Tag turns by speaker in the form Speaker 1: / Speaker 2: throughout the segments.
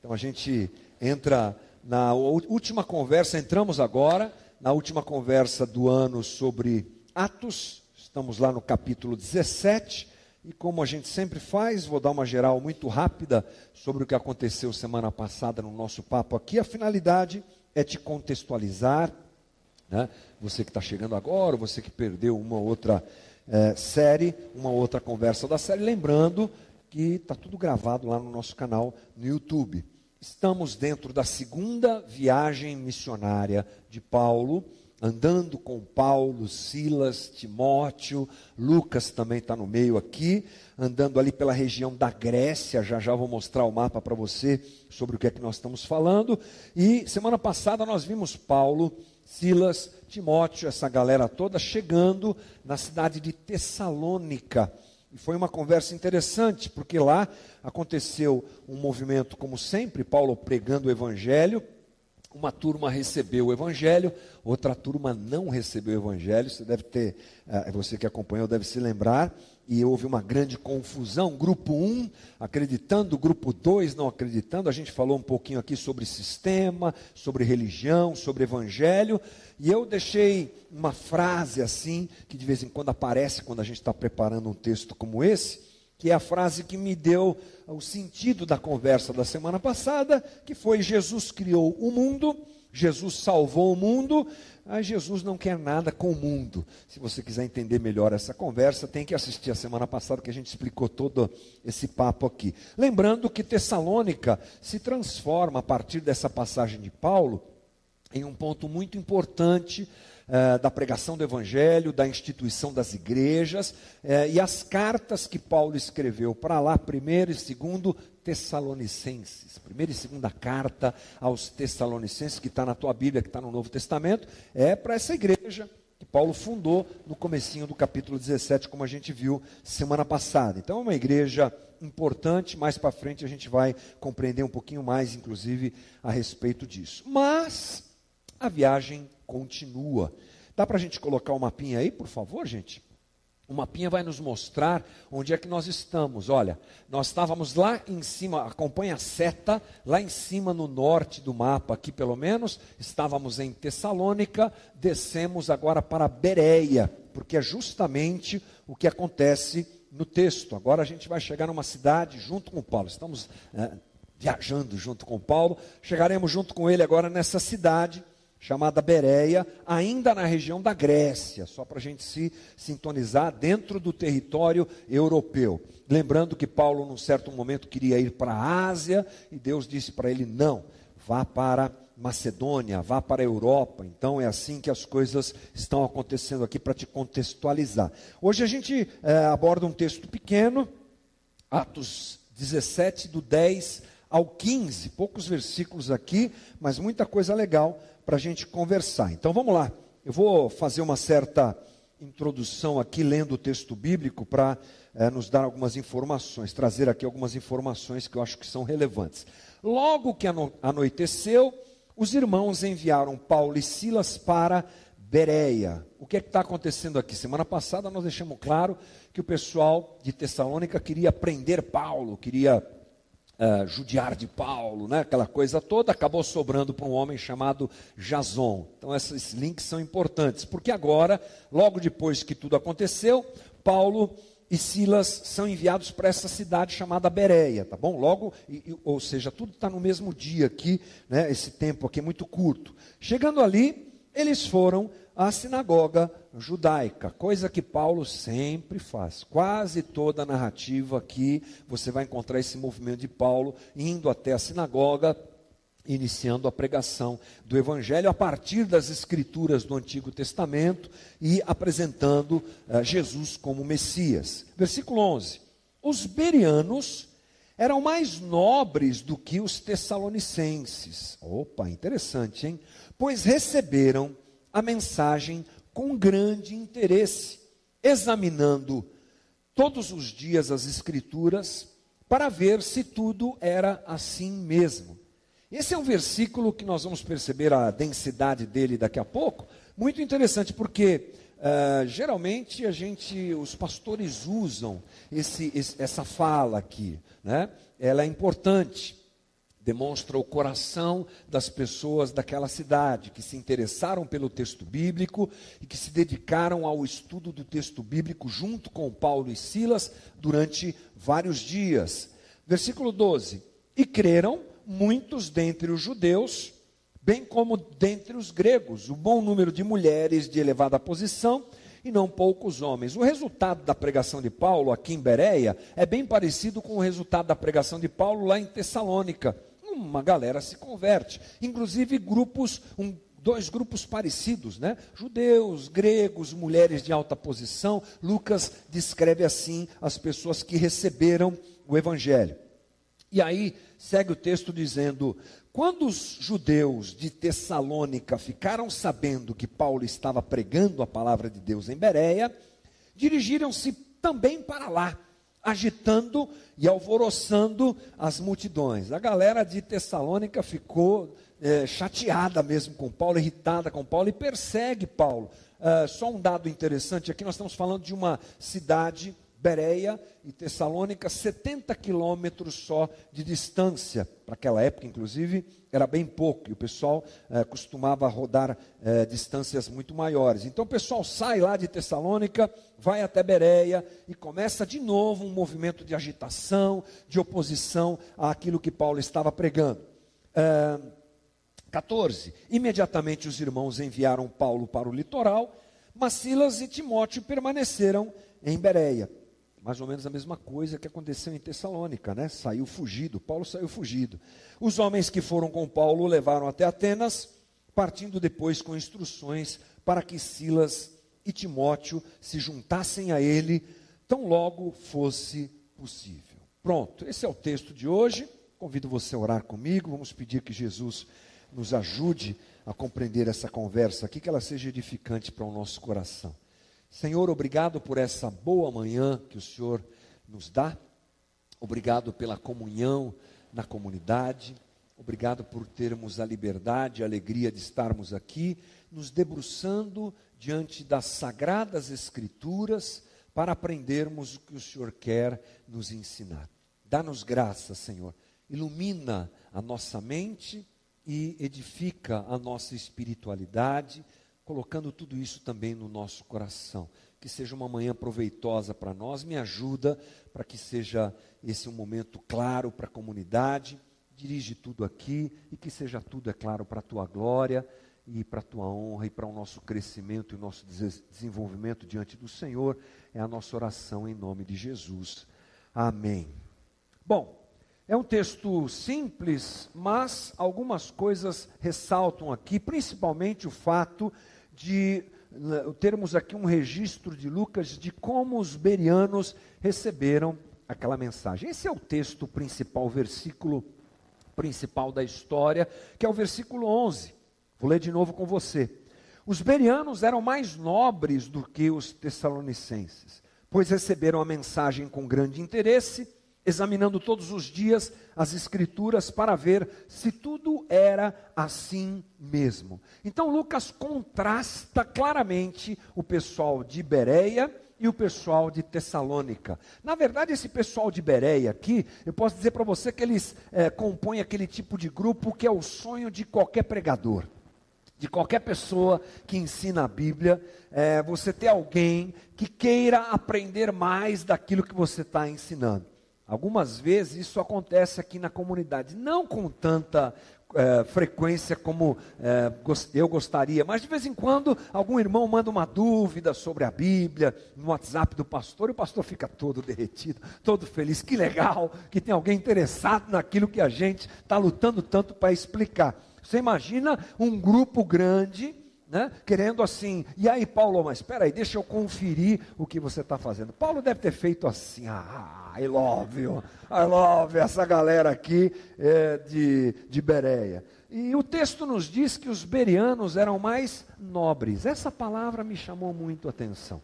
Speaker 1: Então a gente entra na última conversa, entramos agora na última conversa do ano sobre Atos, estamos lá no capítulo 17, e como a gente sempre faz, vou dar uma geral muito rápida sobre o que aconteceu semana passada no nosso papo aqui. A finalidade é te contextualizar, né? você que está chegando agora, você que perdeu uma outra é, série, uma outra conversa da série, lembrando que está tudo gravado lá no nosso canal no YouTube. Estamos dentro da segunda viagem missionária de Paulo, andando com Paulo, Silas, Timóteo, Lucas também está no meio aqui, andando ali pela região da Grécia, já já vou mostrar o mapa para você sobre o que é que nós estamos falando. E semana passada nós vimos Paulo, Silas, Timóteo, essa galera toda chegando na cidade de Tessalônica. E foi uma conversa interessante, porque lá aconteceu um movimento, como sempre, Paulo pregando o evangelho. Uma turma recebeu o evangelho, outra turma não recebeu o evangelho. Você deve ter, eh, você que acompanhou deve se lembrar e houve uma grande confusão. Grupo 1 acreditando, grupo 2 não acreditando. A gente falou um pouquinho aqui sobre sistema, sobre religião, sobre evangelho. E eu deixei uma frase assim, que de vez em quando aparece quando a gente está preparando um texto como esse, que é a frase que me deu o sentido da conversa da semana passada, que foi: Jesus criou o mundo, Jesus salvou o mundo, ah, Jesus não quer nada com o mundo. Se você quiser entender melhor essa conversa, tem que assistir a semana passada que a gente explicou todo esse papo aqui. Lembrando que Tessalônica se transforma a partir dessa passagem de Paulo em um ponto muito importante eh, da pregação do Evangelho, da instituição das igrejas, eh, e as cartas que Paulo escreveu para lá, primeiro e segundo Tessalonicenses, primeira e segunda carta aos Tessalonicenses, que está na tua Bíblia, que está no Novo Testamento, é para essa igreja que Paulo fundou no comecinho do capítulo 17, como a gente viu semana passada. Então é uma igreja importante, mais para frente a gente vai compreender um pouquinho mais, inclusive, a respeito disso. Mas a viagem continua. Dá para a gente colocar o um mapinha aí, por favor, gente? O mapinha vai nos mostrar onde é que nós estamos. Olha, nós estávamos lá em cima, acompanha a seta, lá em cima no norte do mapa, aqui pelo menos, estávamos em Tessalônica, descemos agora para Bereia, porque é justamente o que acontece no texto. Agora a gente vai chegar numa cidade junto com Paulo. Estamos é, viajando junto com Paulo, chegaremos junto com ele agora nessa cidade chamada Bereia, ainda na região da Grécia, só para a gente se sintonizar dentro do território europeu. Lembrando que Paulo, num certo momento, queria ir para a Ásia e Deus disse para ele: não, vá para Macedônia, vá para a Europa. Então é assim que as coisas estão acontecendo aqui para te contextualizar. Hoje a gente é, aborda um texto pequeno, Atos 17, do 10 ao 15, poucos versículos aqui, mas muita coisa legal para a gente conversar. Então vamos lá. Eu vou fazer uma certa introdução aqui, lendo o texto bíblico, para é, nos dar algumas informações, trazer aqui algumas informações que eu acho que são relevantes. Logo que ano anoiteceu, os irmãos enviaram Paulo e Silas para Bereia. O que é está acontecendo aqui? Semana passada nós deixamos claro que o pessoal de Tessalônica queria prender Paulo, queria uh, judiar de Paulo, né? aquela coisa toda, acabou sobrando para um homem chamado Jason. Então, esses links são importantes, porque agora, logo depois que tudo aconteceu, Paulo e Silas são enviados para essa cidade chamada Bereia, tá bom? Logo, e, ou seja, tudo está no mesmo dia aqui, né? Esse tempo aqui é muito curto. Chegando ali, eles foram à sinagoga judaica, coisa que Paulo sempre faz. Quase toda a narrativa aqui você vai encontrar esse movimento de Paulo indo até a sinagoga, iniciando a pregação do evangelho a partir das escrituras do Antigo Testamento e apresentando uh, Jesus como Messias. Versículo 11. Os berianos eram mais nobres do que os tessalonicenses. Opa, interessante, hein? Pois receberam a mensagem com grande interesse, examinando todos os dias as Escrituras para ver se tudo era assim mesmo. Esse é um versículo que nós vamos perceber a densidade dele daqui a pouco, muito interessante, porque uh, geralmente a gente, os pastores usam esse, esse, essa fala aqui, né? ela é importante. Demonstra o coração das pessoas daquela cidade que se interessaram pelo texto bíblico e que se dedicaram ao estudo do texto bíblico junto com Paulo e Silas durante vários dias. Versículo 12: E creram muitos dentre os judeus, bem como dentre os gregos, o bom número de mulheres de elevada posição e não poucos homens. O resultado da pregação de Paulo aqui em Bereia é bem parecido com o resultado da pregação de Paulo lá em Tessalônica uma galera se converte. Inclusive grupos, um, dois grupos parecidos, né? Judeus, gregos, mulheres de alta posição. Lucas descreve assim as pessoas que receberam o evangelho. E aí segue o texto dizendo: quando os judeus de Tessalônica ficaram sabendo que Paulo estava pregando a palavra de Deus em Bereia, dirigiram-se também para lá agitando e alvoroçando as multidões. A galera de Tessalônica ficou é, chateada mesmo com Paulo, irritada com Paulo e persegue Paulo. Uh, só um dado interessante aqui: nós estamos falando de uma cidade Bereia e Tessalônica, 70 quilômetros só de distância. Para aquela época, inclusive, era bem pouco, e o pessoal eh, costumava rodar eh, distâncias muito maiores. Então o pessoal sai lá de Tessalônica, vai até Bereia e começa de novo um movimento de agitação, de oposição àquilo que Paulo estava pregando. Eh, 14. Imediatamente os irmãos enviaram Paulo para o litoral, mas Silas e Timóteo permaneceram em Bereia mais ou menos a mesma coisa que aconteceu em Tessalônica, né? Saiu fugido, Paulo saiu fugido. Os homens que foram com Paulo levaram até Atenas, partindo depois com instruções para que Silas e Timóteo se juntassem a ele, tão logo fosse possível. Pronto, esse é o texto de hoje. Convido você a orar comigo. Vamos pedir que Jesus nos ajude a compreender essa conversa aqui, que ela seja edificante para o nosso coração. Senhor, obrigado por essa boa manhã que o Senhor nos dá. Obrigado pela comunhão na comunidade. Obrigado por termos a liberdade, a alegria de estarmos aqui, nos debruçando diante das sagradas Escrituras para aprendermos o que o Senhor quer nos ensinar. Dá-nos graça, Senhor. Ilumina a nossa mente e edifica a nossa espiritualidade colocando tudo isso também no nosso coração. Que seja uma manhã proveitosa para nós, me ajuda para que seja esse um momento claro para a comunidade. Dirige tudo aqui e que seja tudo, é claro, para a tua glória e para a tua honra e para o nosso crescimento e o nosso desenvolvimento diante do Senhor. É a nossa oração em nome de Jesus. Amém. Bom, é um texto simples, mas algumas coisas ressaltam aqui, principalmente o fato de né, termos aqui um registro de Lucas de como os berianos receberam aquela mensagem. Esse é o texto principal, o versículo principal da história, que é o versículo 11. Vou ler de novo com você. Os berianos eram mais nobres do que os tessalonicenses, pois receberam a mensagem com grande interesse examinando todos os dias as Escrituras para ver se tudo era assim mesmo. Então Lucas contrasta claramente o pessoal de Bereia e o pessoal de Tessalônica. Na verdade, esse pessoal de Bereia aqui, eu posso dizer para você que eles é, compõem aquele tipo de grupo que é o sonho de qualquer pregador de qualquer pessoa que ensina a Bíblia, é, você ter alguém que queira aprender mais daquilo que você está ensinando. Algumas vezes isso acontece aqui na comunidade, não com tanta é, frequência como é, eu gostaria, mas de vez em quando algum irmão manda uma dúvida sobre a Bíblia no WhatsApp do pastor e o pastor fica todo derretido, todo feliz. Que legal que tem alguém interessado naquilo que a gente está lutando tanto para explicar. Você imagina um grupo grande né? querendo assim, e aí Paulo, mas espera aí, deixa eu conferir o que você está fazendo. Paulo deve ter feito assim, ah, I love you, I love essa galera aqui é, de, de Bereia. E o texto nos diz que os berianos eram mais nobres. Essa palavra me chamou muito a atenção,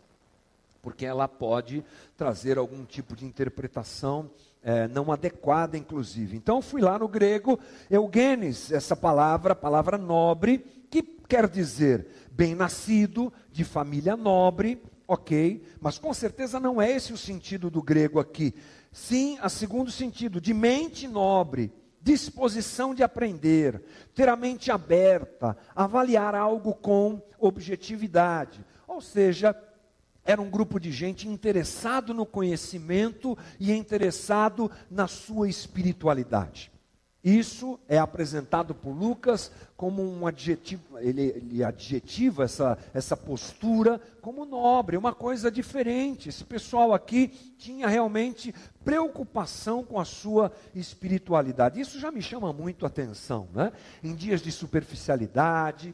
Speaker 1: porque ela pode trazer algum tipo de interpretação é, não adequada, inclusive. Então, fui lá no grego, eugenes, essa palavra, palavra nobre, que quer dizer bem-nascido, de família nobre, ok, mas com certeza não é esse o sentido do grego aqui. Sim, a segundo sentido, de mente nobre, disposição de aprender, ter a mente aberta, avaliar algo com objetividade. Ou seja, era um grupo de gente interessado no conhecimento e interessado na sua espiritualidade. Isso é apresentado por Lucas como um adjetivo, ele, ele, adjetiva essa, essa postura como nobre, uma coisa diferente. Esse pessoal aqui tinha realmente preocupação com a sua espiritualidade. Isso já me chama muito a atenção, né? Em dias de superficialidade,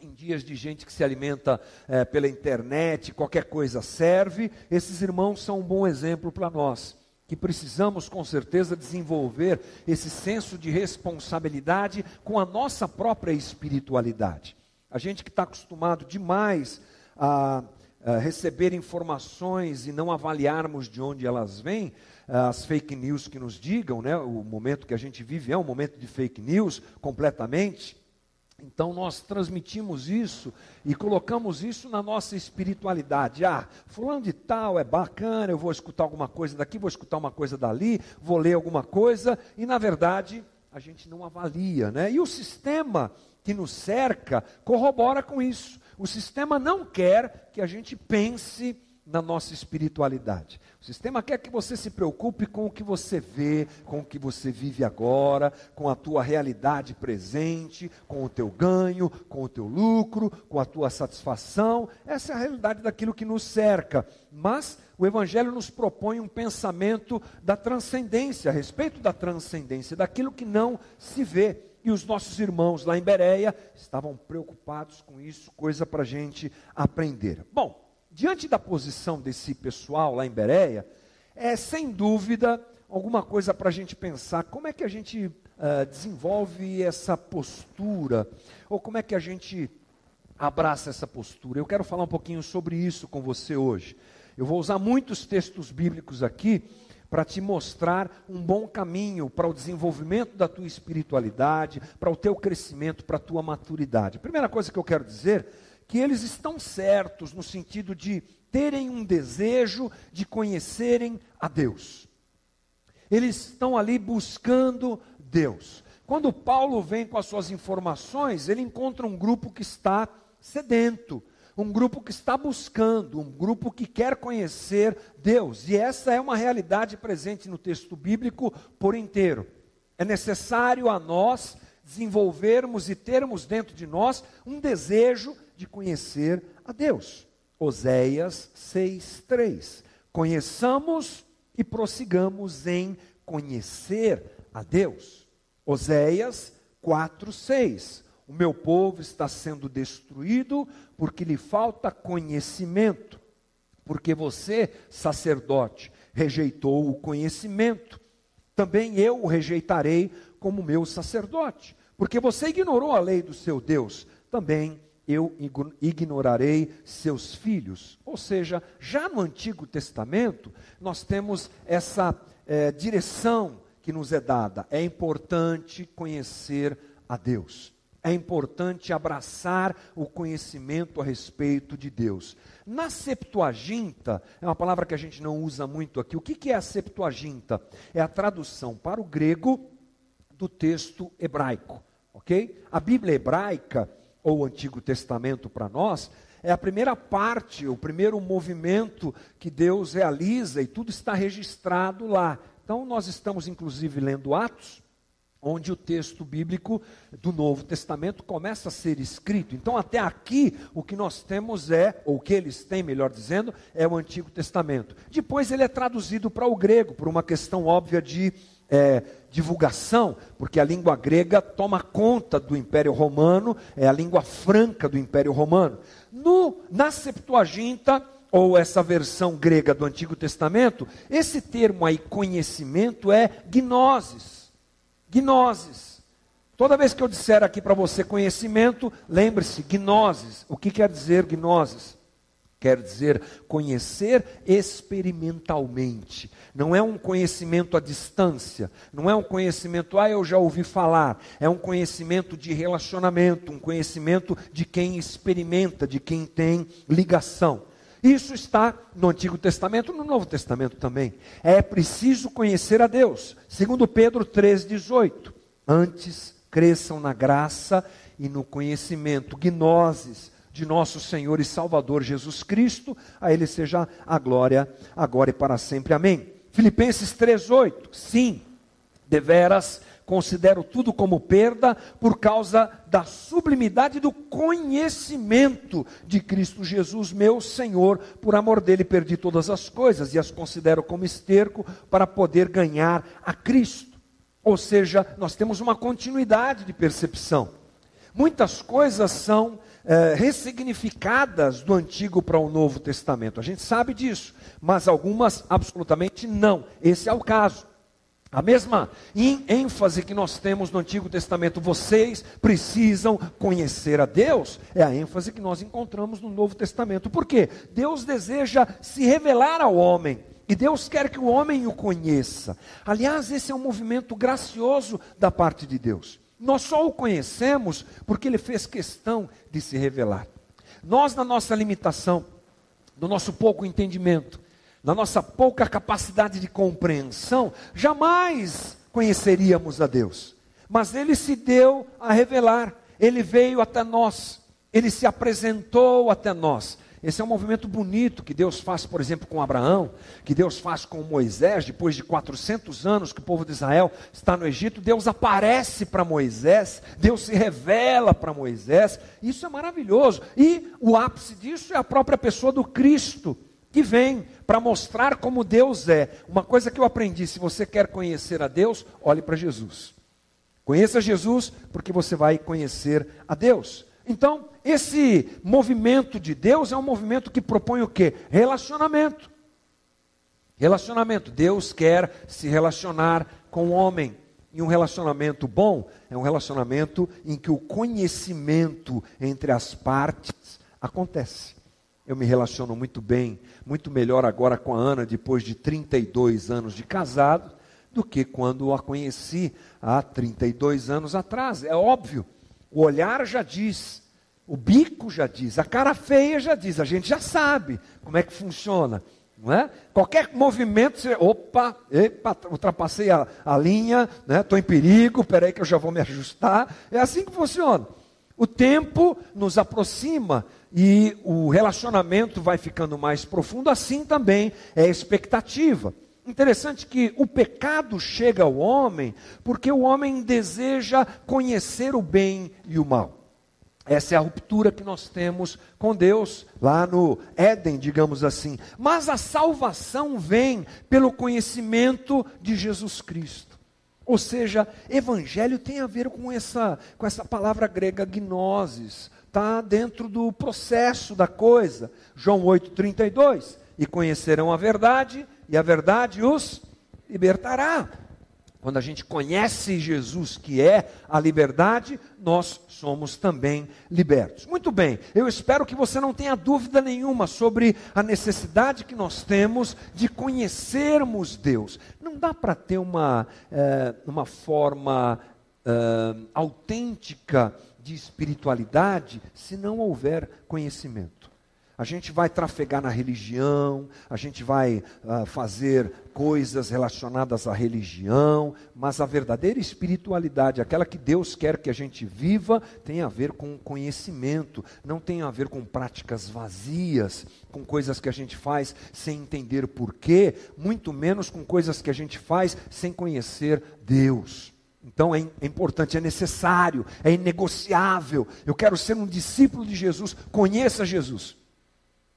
Speaker 1: em dias de gente que se alimenta é, pela internet, qualquer coisa serve, esses irmãos são um bom exemplo para nós que precisamos com certeza desenvolver esse senso de responsabilidade com a nossa própria espiritualidade. A gente que está acostumado demais a, a, receber informações e não avaliarmos de onde elas vêm, as fake news que nos digam, né, o momento que a gente vive é um momento de fake news completamente. Então nós transmitimos isso e colocamos isso na nossa espiritualidade. Ah, fulano de tal é bacana, eu vou escutar alguma coisa daqui, vou escutar uma coisa dali, vou ler alguma coisa, e na verdade a gente não avalia, né? E o sistema que nos cerca corrobora com isso. O sistema não quer que a gente pense na nossa espiritualidade. O sistema quer que você se preocupe com o que você vê, com o que você vive agora, com a tua realidade presente, com o teu ganho, com o teu lucro, com a tua satisfação. Essa é a realidade daquilo que nos cerca. Mas o Evangelho nos propõe um pensamento da transcendência, a respeito da transcendência, daquilo que não se vê. E os nossos irmãos lá em Bereia estavam preocupados com isso, coisa para a gente aprender. Bom, diante da posição desse pessoal lá em Bereia, é sem dúvida alguma coisa para a gente pensar como é que a gente uh, desenvolve essa postura, ou como é que a gente abraça essa postura. Eu quero falar um pouquinho sobre isso com você hoje. Eu vou usar muitos textos bíblicos aqui para te mostrar um bom caminho para o desenvolvimento da tua espiritualidade, para o teu crescimento, para a tua maturidade. A primeira coisa que eu quero dizer que eles estão certos no sentido de terem um desejo de conhecerem a Deus. Eles estão ali buscando Deus. Quando Paulo vem com as suas informações, ele encontra um grupo que está sedento, um grupo que está buscando, um grupo que quer conhecer Deus. E essa é uma realidade presente no texto bíblico por inteiro. É necessário a nós desenvolvermos e termos dentro de nós um desejo de conhecer a Deus. Oséias 6:3. Conheçamos e prossigamos em conhecer a Deus. Oséias 4:6. O meu povo está sendo destruído porque lhe falta conhecimento. Porque você, sacerdote, rejeitou o conhecimento. Também eu o rejeitarei como meu sacerdote. Porque você ignorou a lei do seu Deus. Também eu ignorarei seus filhos. Ou seja, já no Antigo Testamento, nós temos essa é, direção que nos é dada. É importante conhecer a Deus. É importante abraçar o conhecimento a respeito de Deus. Na Septuaginta, é uma palavra que a gente não usa muito aqui. O que, que é a Septuaginta? É a tradução para o grego do texto hebraico, ok? A Bíblia hebraica ou o Antigo Testamento para nós, é a primeira parte, o primeiro movimento que Deus realiza e tudo está registrado lá. Então, nós estamos inclusive lendo Atos, onde o texto bíblico do Novo Testamento começa a ser escrito. Então, até aqui, o que nós temos é, ou o que eles têm, melhor dizendo, é o Antigo Testamento. Depois, ele é traduzido para o grego, por uma questão óbvia de é, divulgação, porque a língua grega toma conta do Império Romano, é a língua franca do Império Romano. No, na Septuaginta, ou essa versão grega do Antigo Testamento, esse termo aí, conhecimento, é gnosis. Gnosis. Toda vez que eu disser aqui para você conhecimento, lembre-se, gnosis. O que quer dizer gnosis? Quer dizer conhecer experimentalmente. Não é um conhecimento à distância. Não é um conhecimento, ah, eu já ouvi falar. É um conhecimento de relacionamento, um conhecimento de quem experimenta, de quem tem ligação. Isso está no Antigo Testamento, no Novo Testamento também. É preciso conhecer a Deus. Segundo Pedro 3:18. Antes cresçam na graça e no conhecimento, gnoses de nosso Senhor e Salvador Jesus Cristo, a ele seja a glória agora e para sempre. Amém. Filipenses 3:8. Sim, deveras considero tudo como perda por causa da sublimidade do conhecimento de Cristo Jesus, meu Senhor. Por amor dele perdi todas as coisas e as considero como esterco para poder ganhar a Cristo. Ou seja, nós temos uma continuidade de percepção. Muitas coisas são é, ressignificadas do Antigo para o Novo Testamento. A gente sabe disso, mas algumas absolutamente não. Esse é o caso. A mesma ênfase que nós temos no Antigo Testamento, vocês precisam conhecer a Deus, é a ênfase que nós encontramos no Novo Testamento. Por quê? Deus deseja se revelar ao homem. E Deus quer que o homem o conheça. Aliás, esse é um movimento gracioso da parte de Deus. Nós só o conhecemos porque ele fez questão de se revelar. Nós, na nossa limitação, no nosso pouco entendimento, na nossa pouca capacidade de compreensão, jamais conheceríamos a Deus. Mas Ele se deu a revelar, Ele veio até nós, Ele se apresentou até nós. Esse é um movimento bonito que Deus faz, por exemplo, com Abraão, que Deus faz com Moisés, depois de 400 anos que o povo de Israel está no Egito, Deus aparece para Moisés, Deus se revela para Moisés, isso é maravilhoso. E o ápice disso é a própria pessoa do Cristo, que vem para mostrar como Deus é. Uma coisa que eu aprendi: se você quer conhecer a Deus, olhe para Jesus. Conheça Jesus, porque você vai conhecer a Deus. Então, esse movimento de Deus é um movimento que propõe o quê? Relacionamento. Relacionamento. Deus quer se relacionar com o homem. E um relacionamento bom é um relacionamento em que o conhecimento entre as partes acontece. Eu me relaciono muito bem, muito melhor agora com a Ana, depois de 32 anos de casado, do que quando a conheci há 32 anos atrás. É óbvio, o olhar já diz, o bico já diz, a cara feia já diz, a gente já sabe como é que funciona. Não é? Qualquer movimento, você, opa, epa, ultrapassei a, a linha, estou né? em perigo, peraí que eu já vou me ajustar. É assim que funciona. O tempo nos aproxima e o relacionamento vai ficando mais profundo, assim também é a expectativa. Interessante que o pecado chega ao homem porque o homem deseja conhecer o bem e o mal. Essa é a ruptura que nós temos com Deus lá no Éden, digamos assim. Mas a salvação vem pelo conhecimento de Jesus Cristo. Ou seja, evangelho tem a ver com essa, com essa palavra grega gnosis, está dentro do processo da coisa. João 8,32. E conhecerão a verdade, e a verdade os libertará. Quando a gente conhece Jesus, que é a liberdade, nós somos também libertos. Muito bem, eu espero que você não tenha dúvida nenhuma sobre a necessidade que nós temos de conhecermos Deus. Não dá para ter uma, é, uma forma é, autêntica de espiritualidade se não houver conhecimento. A gente vai trafegar na religião, a gente vai uh, fazer coisas relacionadas à religião, mas a verdadeira espiritualidade, aquela que Deus quer que a gente viva, tem a ver com conhecimento, não tem a ver com práticas vazias, com coisas que a gente faz sem entender porquê, muito menos com coisas que a gente faz sem conhecer Deus. Então é, é, importante, é necessário, é inegociável. Eu quero ser um discípulo de Jesus, conheça Jesus.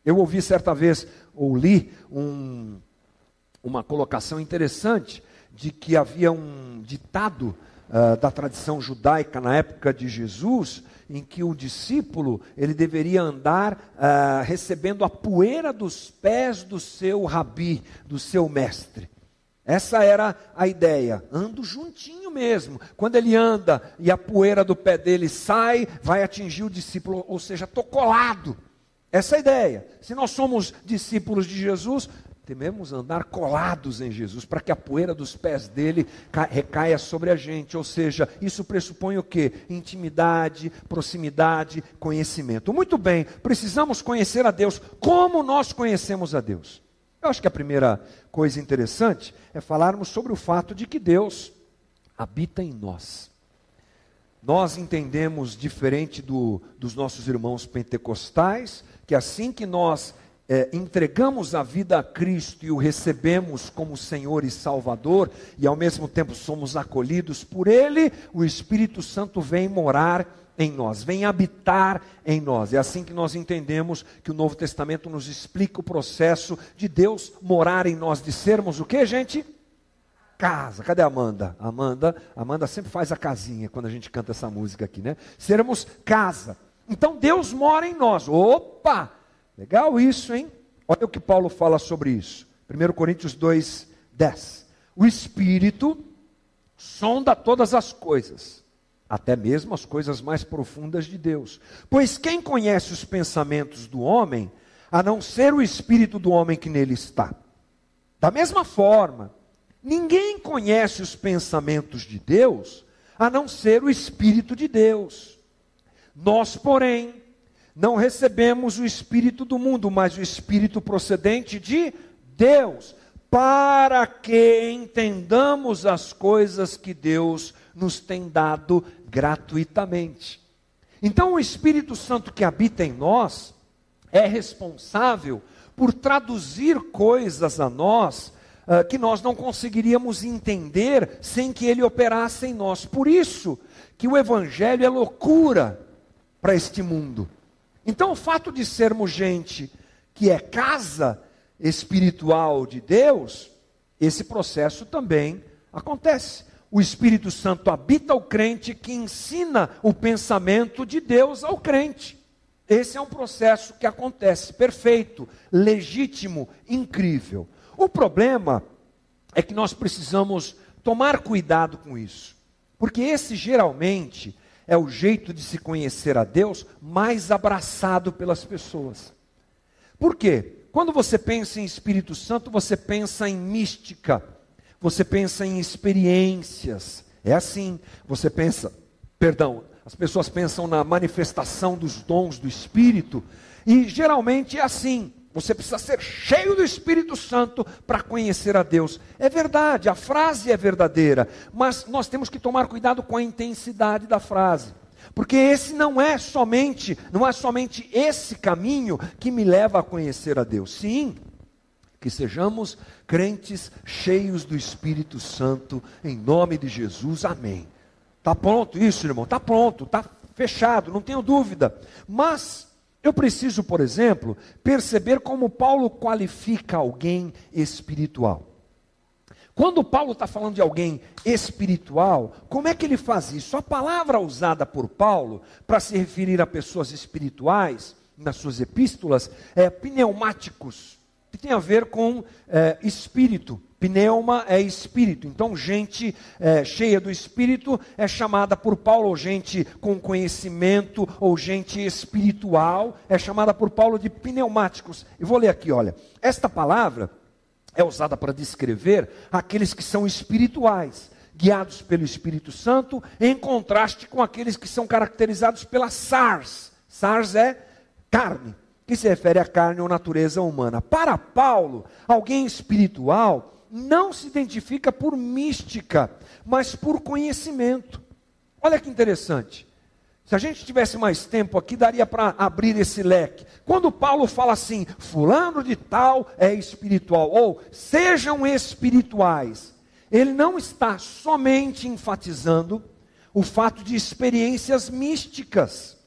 Speaker 1: Eu ouvi certa vez, ou li, um, uma colocação interessante de que havia um ditado uh, da tradição judaica na época de Jesus, em que o discípulo ele deveria andar uh, recebendo a poeira dos pés do seu rabi, do seu mestre. Essa era a ideia. Ando juntinho mesmo. Quando ele anda e a poeira do pé dele sai, vai atingir o discípulo, ou seja, estou colado. Essa é a ideia. Se nós somos discípulos de Jesus, tememos andar colados em Jesus, para que a poeira dos pés dele recaia sobre a gente. Ou seja, isso pressupõe o quê? Intimidade, proximidade, conhecimento. Muito bem, precisamos conhecer a Deus. Como nós conhecemos a Deus? Eu acho que a primeira coisa interessante é falarmos sobre o fato de que Deus habita em nós. Nós entendemos, diferente do, dos nossos irmãos pentecostais, que assim que nós é, entregamos a vida a Cristo e o recebemos como Senhor e Salvador, e ao mesmo tempo somos acolhidos por Ele, o Espírito Santo vem morar em nós, vem habitar em nós. É assim que nós entendemos que o Novo Testamento nos explica o processo de Deus morar em nós, de sermos o que, gente? Casa. Cadê a Amanda? Amanda, Amanda sempre faz a casinha quando a gente canta essa música aqui, né? Sermos casa. Então Deus mora em nós. Opa! Legal isso, hein? Olha o que Paulo fala sobre isso. 1 Coríntios 2, 10. O Espírito sonda todas as coisas, até mesmo as coisas mais profundas de Deus. Pois quem conhece os pensamentos do homem, a não ser o espírito do homem que nele está? Da mesma forma, ninguém conhece os pensamentos de Deus, a não ser o espírito de Deus. Nós, porém, não recebemos o espírito do mundo, mas o espírito procedente de Deus, para que entendamos as coisas que Deus nos tem dado gratuitamente. Então, o Espírito Santo que habita em nós é responsável por traduzir coisas a nós uh, que nós não conseguiríamos entender sem que ele operasse em nós. Por isso que o Evangelho é loucura para este mundo. Então, o fato de sermos gente que é casa espiritual de Deus, esse processo também acontece. O Espírito Santo habita o crente que ensina o pensamento de Deus ao crente. Esse é um processo que acontece perfeito, legítimo, incrível. O problema é que nós precisamos tomar cuidado com isso, porque esse geralmente é o jeito de se conhecer a Deus mais abraçado pelas pessoas. Por quê? Quando você pensa em Espírito Santo, você pensa em mística, você pensa em experiências. É assim. Você pensa, perdão, as pessoas pensam na manifestação dos dons do Espírito, e geralmente é assim. Você precisa ser cheio do Espírito Santo para conhecer a Deus. É verdade, a frase é verdadeira, mas nós temos que tomar cuidado com a intensidade da frase. Porque esse não é somente, não é somente esse caminho que me leva a conhecer a Deus. Sim, que sejamos crentes cheios do Espírito Santo, em nome de Jesus. Amém. Tá pronto isso, irmão? Tá pronto, tá fechado, não tenho dúvida. Mas eu preciso, por exemplo, perceber como Paulo qualifica alguém espiritual. Quando Paulo está falando de alguém espiritual, como é que ele faz isso? A palavra usada por Paulo para se referir a pessoas espirituais, nas suas epístolas, é pneumáticos, que tem a ver com é, espírito. Pneuma é espírito. Então, gente é, cheia do espírito é chamada por Paulo, gente com conhecimento, ou gente espiritual, é chamada por Paulo de pneumáticos. Eu vou ler aqui, olha. Esta palavra é usada para descrever aqueles que são espirituais, guiados pelo Espírito Santo, em contraste com aqueles que são caracterizados pela SARS. SARS é carne, que se refere à carne ou natureza humana. Para Paulo, alguém espiritual não se identifica por mística, mas por conhecimento. Olha que interessante. Se a gente tivesse mais tempo aqui, daria para abrir esse leque. Quando Paulo fala assim, fulano de tal é espiritual, ou sejam espirituais, ele não está somente enfatizando o fato de experiências místicas.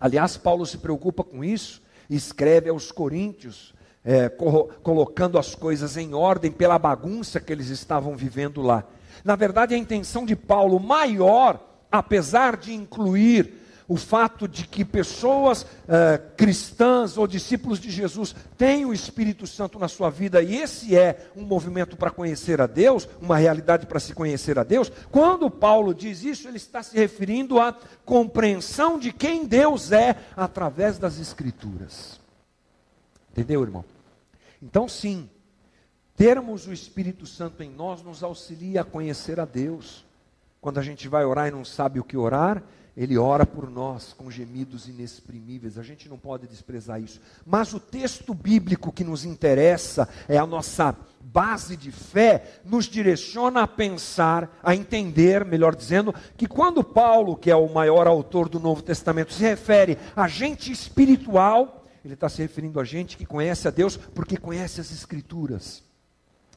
Speaker 1: Aliás, Paulo se preocupa com isso escreve aos Coríntios, é, colocando as coisas em ordem pela bagunça que eles estavam vivendo lá. Na verdade, a intenção de Paulo maior, apesar de incluir o fato de que pessoas é, cristãs ou discípulos de Jesus têm o Espírito Santo na sua vida, e esse é um movimento para conhecer a Deus, uma realidade para se conhecer a Deus, quando Paulo diz isso, ele está se referindo à compreensão de quem Deus é através das Escrituras. Entendeu, irmão? Então, sim, Termos o Espírito Santo em nós nos auxilia a conhecer a Deus. Quando a gente vai orar e não sabe o que orar, ele ora por nós com gemidos inexprimíveis. A gente não pode desprezar isso. Mas o texto bíblico que nos interessa é a nossa base de fé, nos direciona a pensar, a entender, melhor dizendo, que quando Paulo, que é o maior autor do Novo Testamento, se refere a gente espiritual, ele está se referindo a gente que conhece a Deus porque conhece as Escrituras,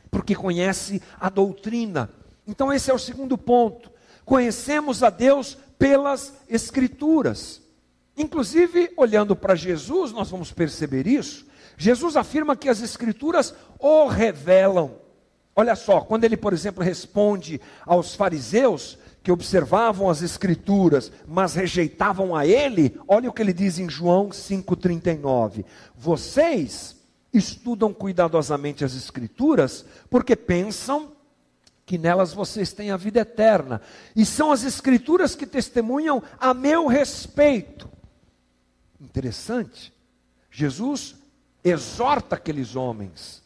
Speaker 1: porque conhece a doutrina. Então, esse é o segundo ponto. Conhecemos a Deus pelas Escrituras. Inclusive, olhando para Jesus, nós vamos perceber isso. Jesus afirma que as Escrituras o revelam. Olha só, quando ele, por exemplo, responde aos fariseus que observavam as Escrituras, mas rejeitavam a ele, olha o que ele diz em João 5,39: Vocês estudam cuidadosamente as Escrituras, porque pensam que nelas vocês têm a vida eterna. E são as Escrituras que testemunham a meu respeito. Interessante. Jesus exorta aqueles homens,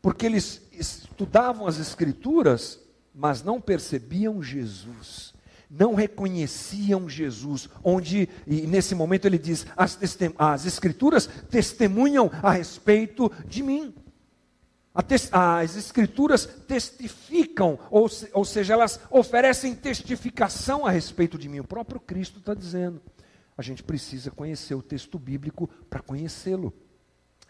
Speaker 1: porque eles estudavam as Escrituras, mas não percebiam Jesus não reconheciam Jesus, onde, nesse momento ele diz: as, as, escrituras testemunham a respeito de mim as escrituras testificam, ou, ou seja, elas oferecem testificação a respeito de mim. O próprio Cristo está dizendo. A gente precisa conhecer o texto bíblico para conhecê-lo.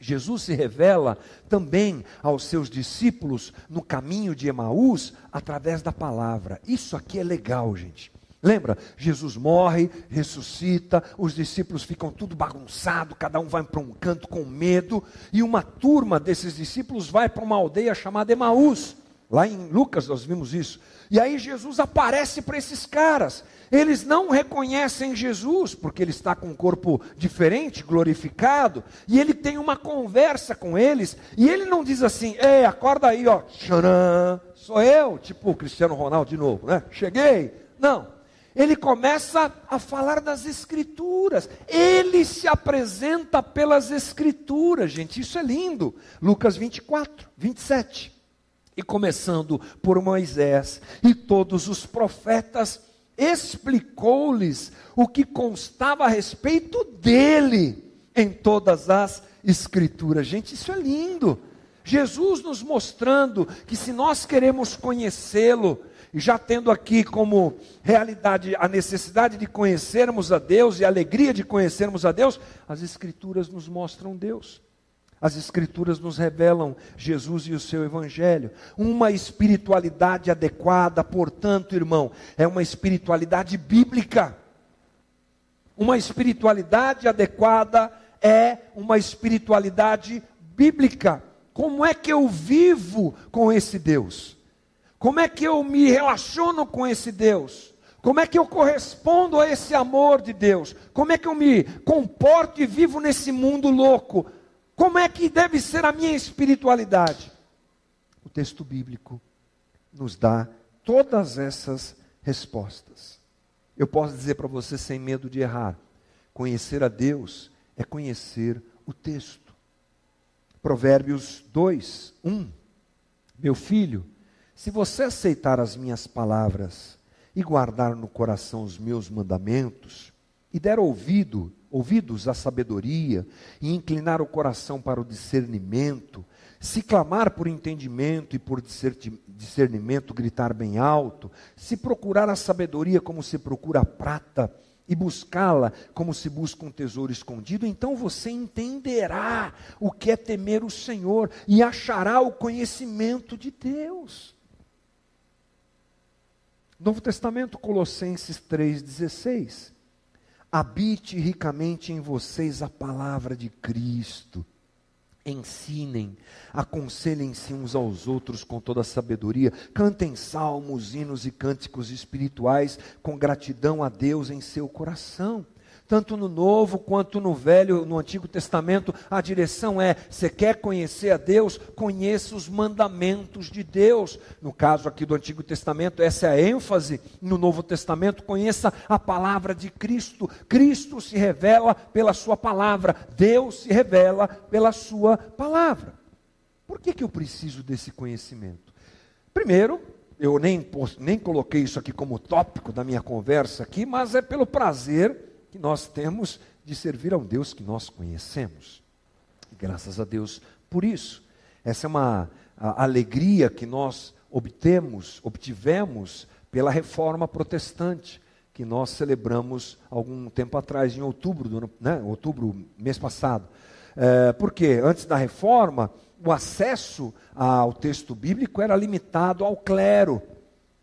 Speaker 1: Jesus se revela também aos seus discípulos no caminho de Emaús através da palavra. Isso aqui é legal, gente. Lembra? Jesus morre, ressuscita, os discípulos ficam tudo bagunçado, cada um vai para um canto com medo, e uma turma desses discípulos vai para uma aldeia chamada Emaús. Lá em Lucas nós vimos isso. E aí Jesus aparece para esses caras. Eles não reconhecem Jesus, porque ele está com um corpo diferente, glorificado, e ele tem uma conversa com eles, e ele não diz assim: "Ei, acorda aí, ó, tcharam, sou eu", tipo Cristiano Ronaldo de novo, né? Cheguei. Não ele começa a falar das Escrituras. Ele se apresenta pelas Escrituras, gente, isso é lindo. Lucas 24, 27. E começando por Moisés e todos os profetas, explicou-lhes o que constava a respeito dele em todas as Escrituras. Gente, isso é lindo. Jesus nos mostrando que se nós queremos conhecê-lo, e já tendo aqui como realidade a necessidade de conhecermos a Deus e a alegria de conhecermos a Deus, as Escrituras nos mostram Deus. As Escrituras nos revelam Jesus e o seu Evangelho. Uma espiritualidade adequada, portanto, irmão, é uma espiritualidade bíblica. Uma espiritualidade adequada é uma espiritualidade bíblica. Como é que eu vivo com esse Deus? Como é que eu me relaciono com esse Deus? Como é que eu correspondo a esse amor de Deus? Como é que eu me comporto e vivo nesse mundo louco? Como é que deve ser a minha espiritualidade? O texto bíblico nos dá todas essas respostas. Eu posso dizer para você sem medo de errar: conhecer a Deus é conhecer o texto. Provérbios 2, 1. Meu filho, se você aceitar as minhas palavras e guardar no coração os meus mandamentos, e der ouvido, ouvidos à sabedoria, e inclinar o coração para o discernimento, se clamar por entendimento e por discernimento gritar bem alto, se procurar a sabedoria como se procura a prata, e buscá-la como se busca um tesouro escondido, então você entenderá o que é temer o Senhor e achará o conhecimento de Deus. Novo Testamento, Colossenses 3,16. Habite ricamente em vocês a palavra de Cristo. Ensinem, aconselhem-se uns aos outros com toda a sabedoria, cantem salmos, hinos e cânticos espirituais com gratidão a Deus em seu coração tanto no Novo quanto no Velho, no Antigo Testamento, a direção é: você quer conhecer a Deus? Conheça os mandamentos de Deus. No caso aqui do Antigo Testamento, essa é a ênfase. No Novo Testamento, conheça a palavra de Cristo. Cristo se revela pela Sua palavra, Deus se revela pela Sua palavra. Por que, que eu preciso desse conhecimento? Primeiro, eu nem, nem coloquei isso aqui como tópico da minha conversa aqui, mas é pelo prazer que nós temos de servir a um Deus que nós conhecemos. Graças a Deus por isso. Essa é uma alegria que nós obtemos, obtivemos pela reforma protestante, que nós celebramos algum tempo atrás, em outubro, do, né, outubro mês passado. É, porque antes da reforma, o acesso ao texto bíblico era limitado ao clero,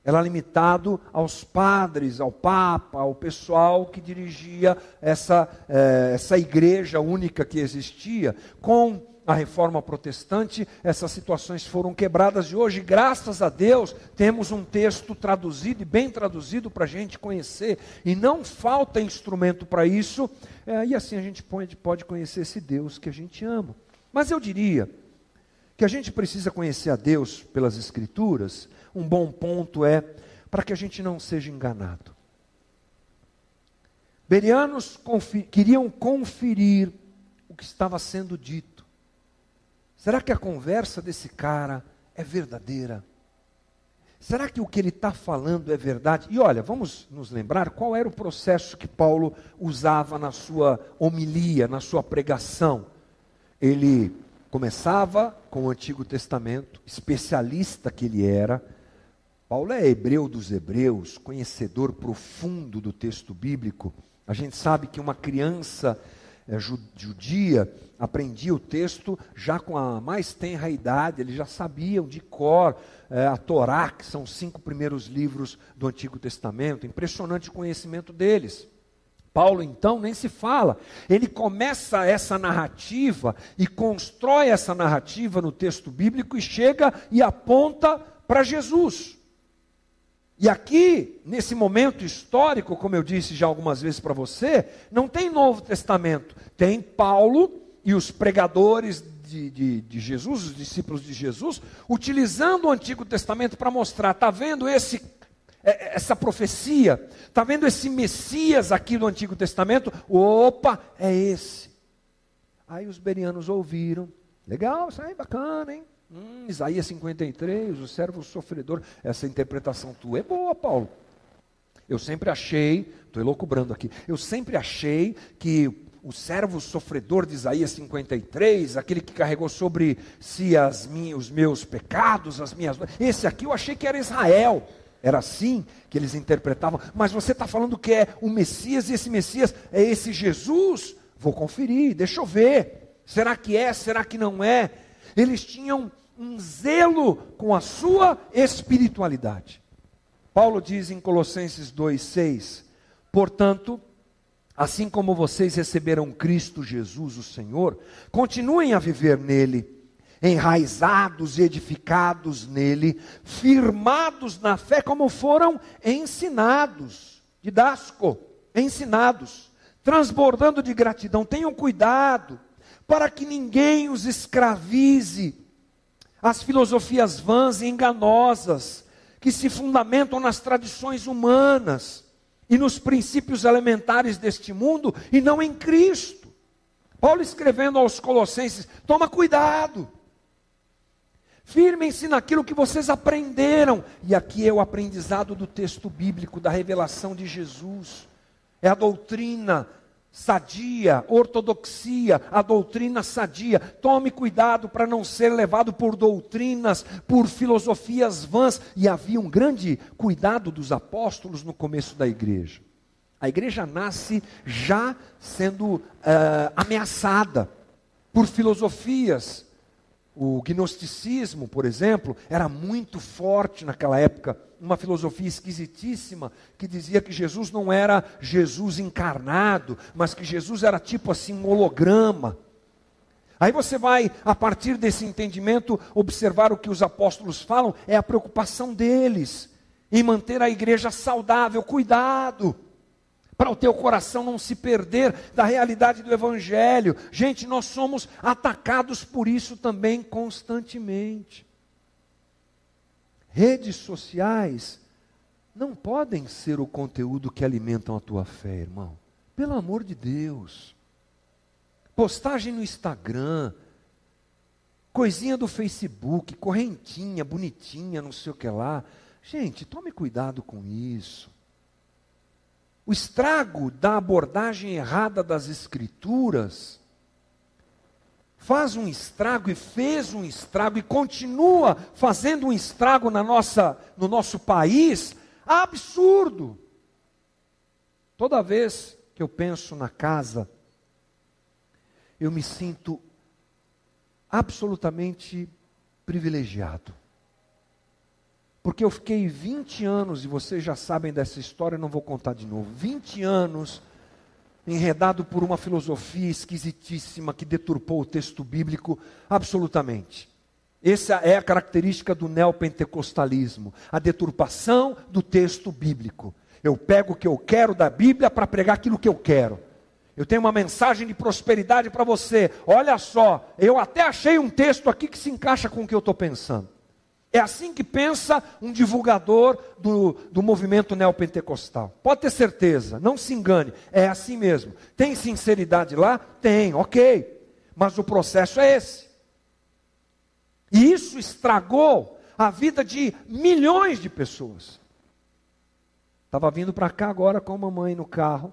Speaker 1: era limitado aos padres, ao Papa, ao pessoal que dirigia essa, é, essa igreja única que existia, com a reforma protestante, essas situações foram quebradas e hoje, graças a Deus, temos um texto traduzido e bem traduzido para a gente conhecer, e não falta instrumento para isso, é, e assim a gente pode, pode conhecer esse Deus que a gente ama. Mas eu diria que a gente precisa conhecer a Deus pelas Escrituras, um bom ponto é para que a gente não seja enganado. Berianos queriam conferir o que estava sendo dito Será que a conversa desse cara é verdadeira? Será que o que ele está falando é verdade? E olha, vamos nos lembrar qual era o processo que Paulo usava na sua homilia, na sua pregação. Ele começava com o Antigo Testamento, especialista que ele era. Paulo é hebreu dos hebreus, conhecedor profundo do texto bíblico. A gente sabe que uma criança é, judia aprendia o texto já com a mais tenra idade, eles já sabiam de cor é, a Torá, que são os cinco primeiros livros do Antigo Testamento, impressionante o conhecimento deles. Paulo, então, nem se fala. Ele começa essa narrativa e constrói essa narrativa no texto bíblico e chega e aponta para Jesus. E aqui, nesse momento histórico, como eu disse já algumas vezes para você, não tem Novo Testamento, tem Paulo e os pregadores de, de, de, Jesus, os discípulos de Jesus, utilizando o Antigo Testamento para mostrar, está vendo esse, é, é, essa profecia, está vendo esse Messias aqui no Antigo Testamento? Opa, é esse. Aí os berianos ouviram, legal, isso aí bacana, hein? Hum, Isaías 53, o servo sofredor. Essa interpretação tua é boa, Paulo. Eu sempre achei, estou elocubrando aqui, eu sempre achei que o servo sofredor de Isaías 53, aquele que carregou sobre si as minhas, os meus pecados, as minhas. Esse aqui eu achei que era Israel. Era assim que eles interpretavam. Mas você está falando que é o Messias, e esse Messias é esse Jesus? Vou conferir, deixa eu ver. Será que é? Será que não é? Eles tinham um zelo com a sua espiritualidade. Paulo diz em Colossenses 2,6: Portanto, assim como vocês receberam Cristo Jesus, o Senhor, continuem a viver nele, enraizados e edificados nele, firmados na fé, como foram ensinados, didasco, ensinados, transbordando de gratidão. Tenham cuidado para que ninguém os escravize às filosofias vãs e enganosas, que se fundamentam nas tradições humanas e nos princípios elementares deste mundo e não em Cristo. Paulo escrevendo aos Colossenses: toma cuidado, firmem-se naquilo que vocês aprenderam, e aqui é o aprendizado do texto bíblico, da revelação de Jesus, é a doutrina sadia, ortodoxia, a doutrina sadia. Tome cuidado para não ser levado por doutrinas, por filosofias vãs. E havia um grande cuidado dos apóstolos no começo da igreja. A igreja nasce já sendo uh, ameaçada por filosofias. O gnosticismo, por exemplo, era muito forte naquela época uma filosofia esquisitíssima que dizia que Jesus não era Jesus encarnado, mas que Jesus era tipo assim um holograma. Aí você vai, a partir desse entendimento, observar o que os apóstolos falam, é a preocupação deles em manter a igreja saudável, cuidado, para o teu coração não se perder da realidade do Evangelho. Gente, nós somos atacados por isso também constantemente. Redes sociais não podem ser o conteúdo que alimentam a tua fé, irmão. Pelo amor de Deus. Postagem no Instagram, coisinha do Facebook, correntinha, bonitinha, não sei o que lá. Gente, tome cuidado com isso. O estrago da abordagem errada das Escrituras faz um estrago e fez um estrago e continua fazendo um estrago na nossa, no nosso país absurdo. Toda vez que eu penso na casa, eu me sinto absolutamente privilegiado. Porque eu fiquei 20 anos, e vocês já sabem dessa história, não vou contar de novo. 20 anos enredado por uma filosofia esquisitíssima que deturpou o texto bíblico absolutamente. Essa é a característica do neopentecostalismo, a deturpação do texto bíblico. Eu pego o que eu quero da Bíblia para pregar aquilo que eu quero. Eu tenho uma mensagem de prosperidade para você. Olha só, eu até achei um texto aqui que se encaixa com o que eu estou pensando. É assim que pensa um divulgador do, do movimento neopentecostal. Pode ter certeza, não se engane, é assim mesmo. Tem sinceridade lá? Tem, ok. Mas o processo é esse. E isso estragou a vida de milhões de pessoas. Estava vindo para cá agora com a mamãe no carro.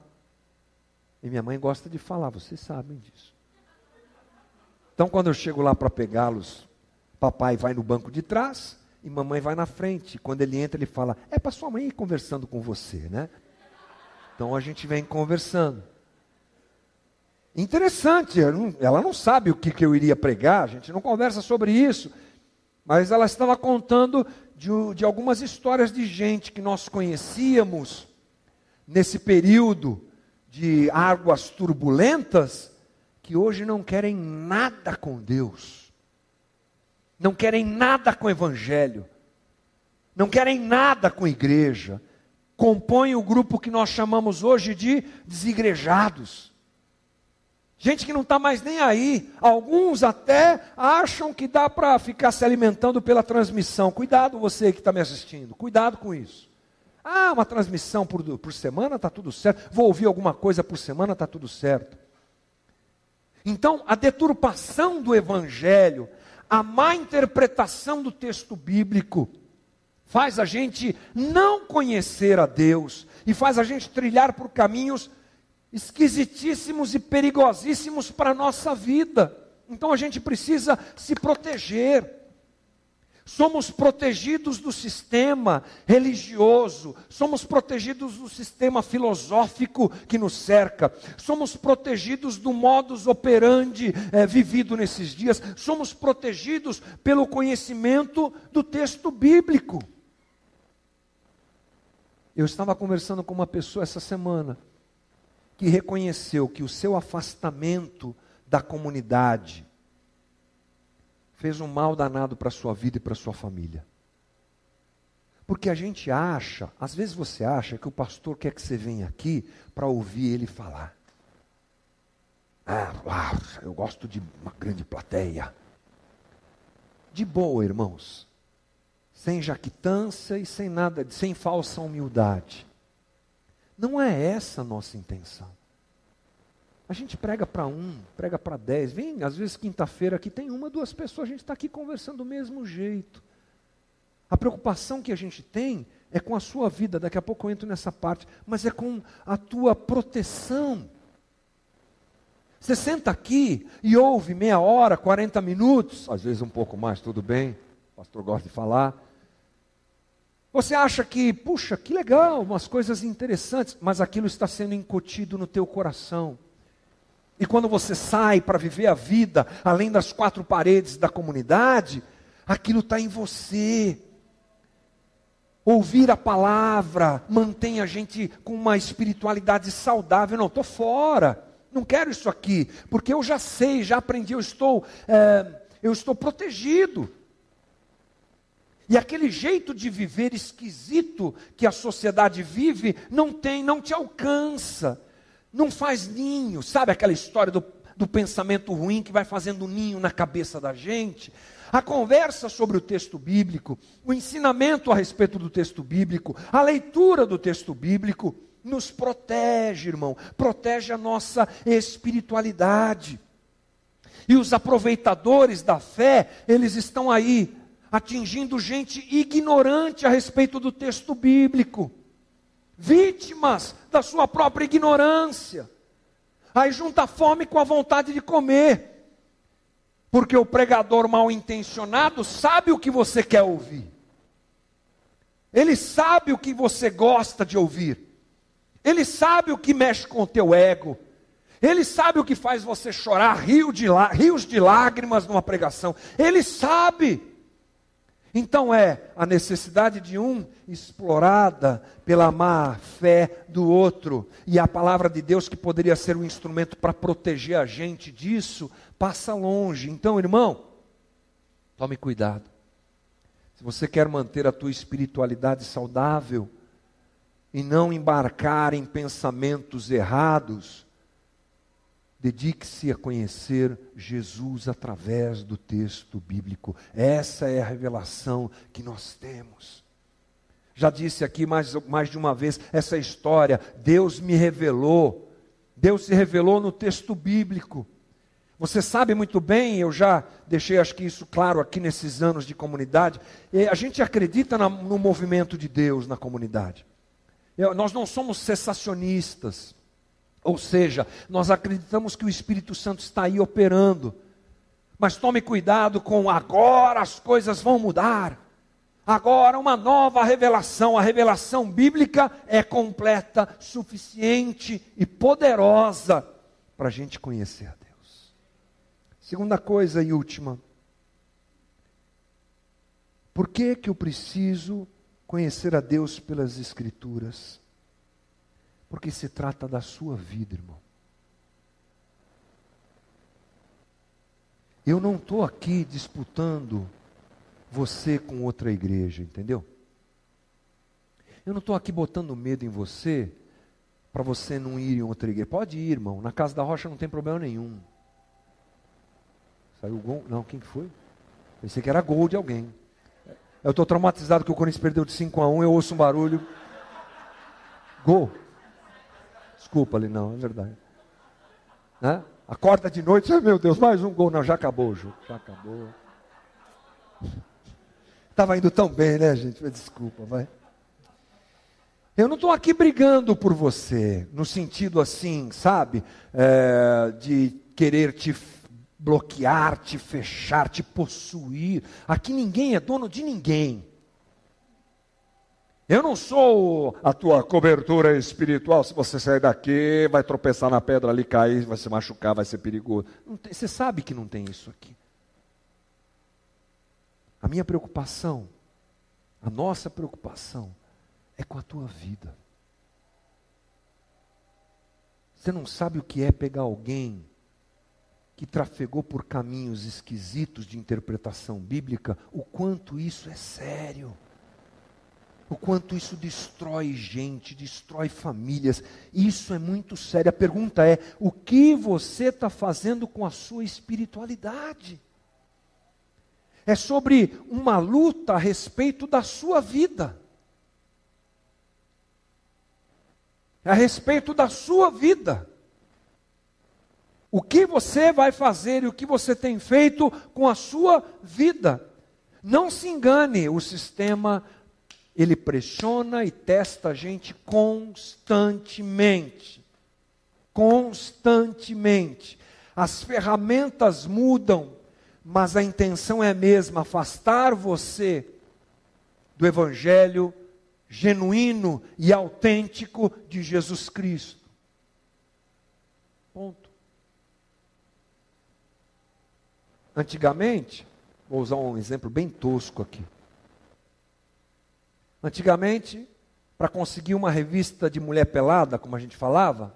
Speaker 1: E minha mãe gosta de falar, vocês sabem disso. Então, quando eu chego lá para pegá-los, papai vai no banco de trás e mamãe vai na frente. Quando ele entra, ele fala: É para sua mãe ir conversando com você, né? Então a gente vem conversando. Interessante, ela não sabe o que, que eu iria pregar, a gente não conversa sobre isso. Mas ela estava contando de, de algumas histórias de gente que nós conhecíamos nesse período de águas turbulentas que hoje não querem nada com Deus, não querem nada com o Evangelho, não querem nada com igreja, compõem o grupo que nós chamamos hoje de desigrejados. Gente que não está mais nem aí. Alguns até acham que dá para ficar se alimentando pela transmissão. Cuidado você que está me assistindo, cuidado com isso. Ah, uma transmissão por, por semana está tudo certo. Vou ouvir alguma coisa por semana, está tudo certo. Então, a deturpação do Evangelho, a má interpretação do texto bíblico, faz a gente não conhecer a Deus e faz a gente trilhar por caminhos esquisitíssimos e perigosíssimos para a nossa vida. Então a gente precisa se proteger. Somos protegidos do sistema religioso, somos protegidos do sistema filosófico que nos cerca, somos protegidos do modus operandi é, vivido nesses dias, somos protegidos pelo conhecimento do texto bíblico. Eu estava conversando com uma pessoa essa semana que reconheceu que o seu afastamento da comunidade, fez um mal danado para a sua vida e para a sua família. Porque a gente acha, às vezes você acha que o pastor quer que você venha aqui para ouvir ele falar. Ah, eu gosto de uma grande plateia. De boa, irmãos. Sem jactância e sem nada, sem falsa humildade. Não é essa a nossa intenção. A gente prega para um, prega para dez. Vem, às vezes, quinta-feira aqui tem uma, duas pessoas, a gente está aqui conversando do mesmo jeito. A preocupação que a gente tem é com a sua vida, daqui a pouco eu entro nessa parte, mas é com a tua proteção. Você senta aqui e ouve meia hora, 40 minutos, às vezes um pouco mais, tudo bem, o pastor gosta de falar. Você acha que, puxa, que legal, umas coisas interessantes, mas aquilo está sendo incutido no teu coração. E quando você sai para viver a vida além das quatro paredes da comunidade, aquilo está em você. Ouvir a palavra mantém a gente com uma espiritualidade saudável. Não, estou fora, não quero isso aqui, porque eu já sei, já aprendi, eu estou, é, eu estou protegido. E aquele jeito de viver esquisito que a sociedade vive não tem, não te alcança não faz ninho. Sabe aquela história do, do pensamento ruim que vai fazendo ninho na cabeça da gente? A conversa sobre o texto bíblico, o ensinamento a respeito do texto bíblico, a leitura do texto bíblico, nos protege, irmão, protege a nossa espiritualidade. E os aproveitadores da fé, eles estão aí, atingindo gente ignorante a respeito do texto bíblico, vítimas da sua própria ignorância. Aí junta a fome com a vontade de comer. Porque o pregador mal intencionado sabe o que você quer ouvir. Ele sabe o que você gosta de ouvir. Ele sabe o que mexe com o teu ego. Ele sabe o que faz você chorar rio de rios de lágrimas numa pregação. Ele sabe. Então é a necessidade de um explorada pela má fé do outro. E a palavra de Deus, que poderia ser um instrumento para proteger a gente disso, passa longe. Então, irmão, tome cuidado. Se você quer manter a tua espiritualidade saudável e não embarcar em pensamentos errados, Dedique-se a conhecer Jesus através do texto bíblico. Essa é a revelação que nós temos. Já disse aqui mais, mais de uma vez essa história. Deus me revelou. Deus se revelou no texto bíblico. Você sabe muito bem, eu já deixei acho que isso claro aqui nesses anos de comunidade. A gente acredita no movimento de Deus na comunidade. nós não somos cessacionistas. Ou seja, nós acreditamos que o Espírito Santo está aí operando. Mas tome cuidado com agora as coisas vão mudar. Agora uma nova revelação, a revelação bíblica é completa, suficiente e poderosa para a gente conhecer a Deus. Segunda coisa e última. Por que que eu preciso conhecer a Deus pelas Escrituras? Porque se trata da sua vida, irmão. Eu não estou aqui disputando você com outra igreja, entendeu? Eu não estou aqui botando medo em você para você não ir em outra igreja. Pode ir, irmão. Na casa da rocha não tem problema nenhum. Saiu gol? Não, quem que foi? Pensei que era gol de alguém. Eu estou traumatizado que o Corinthians perdeu de 5 a 1, eu ouço um barulho. Gol. Desculpa ali, não, é verdade. Né? Acorda de noite, meu Deus, mais um gol. Não, já acabou o jogo, já acabou. Estava indo tão bem, né, gente? Desculpa, vai. Eu não estou aqui brigando por você, no sentido assim, sabe, é, de querer te bloquear, te fechar, te possuir. Aqui ninguém é dono de ninguém. Eu não sou a tua cobertura espiritual. Se você sair daqui, vai tropeçar na pedra ali, cair, vai se machucar, vai ser perigoso. Tem, você sabe que não tem isso aqui. A minha preocupação, a nossa preocupação, é com a tua vida. Você não sabe o que é pegar alguém que trafegou por caminhos esquisitos de interpretação bíblica, o quanto isso é sério o quanto isso destrói gente, destrói famílias. Isso é muito sério. A pergunta é: o que você está fazendo com a sua espiritualidade? É sobre uma luta a respeito da sua vida. É a respeito da sua vida. O que você vai fazer e o que você tem feito com a sua vida. Não se engane, o sistema ele pressiona e testa a gente constantemente. Constantemente. As ferramentas mudam, mas a intenção é a mesma: afastar você do Evangelho genuíno e autêntico de Jesus Cristo. Ponto. Antigamente, vou usar um exemplo bem tosco aqui. Antigamente, para conseguir uma revista de mulher pelada, como a gente falava,